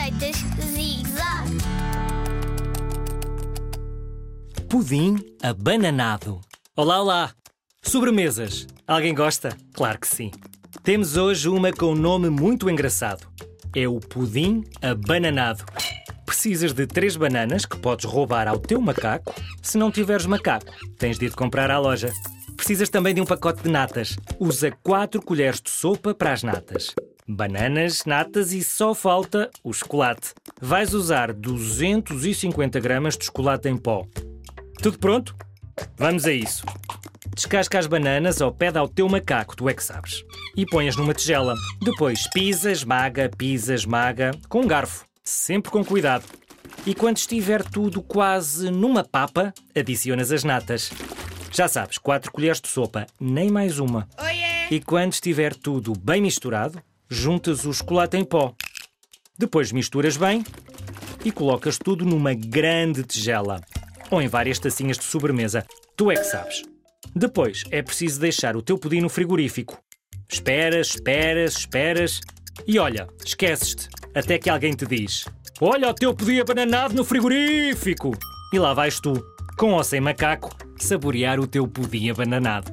receitas Zig Zag. Pudim abananado. Olá, olá! Sobremesas. Alguém gosta? Claro que sim. Temos hoje uma com um nome muito engraçado. É o pudim abananado. Precisas de três bananas que podes roubar ao teu macaco. Se não tiveres macaco, tens de ir comprar à loja. Precisas também de um pacote de natas. Usa 4 colheres de sopa para as natas. Bananas, natas e só falta o chocolate. Vais usar 250 gramas de chocolate em pó. Tudo pronto? Vamos a isso. Descasca as bananas ou pede ao teu macaco, tu é que sabes. E pões numa tigela. Depois pisa, esmaga, pisa, esmaga, com um garfo. Sempre com cuidado. E quando estiver tudo quase numa papa, adicionas as natas. Já sabes, 4 colheres de sopa, nem mais uma. Oiê! E quando estiver tudo bem misturado, juntas o chocolate em pó. Depois misturas bem e colocas tudo numa grande tigela ou em várias tacinhas de sobremesa. Tu é que sabes. Depois é preciso deixar o teu pudim no frigorífico. Esperas, esperas, esperas e olha, esqueces-te até que alguém te diz: Olha o teu pudim abananado no frigorífico! E lá vais tu, com ou sem macaco, saborear o teu pudim abananado.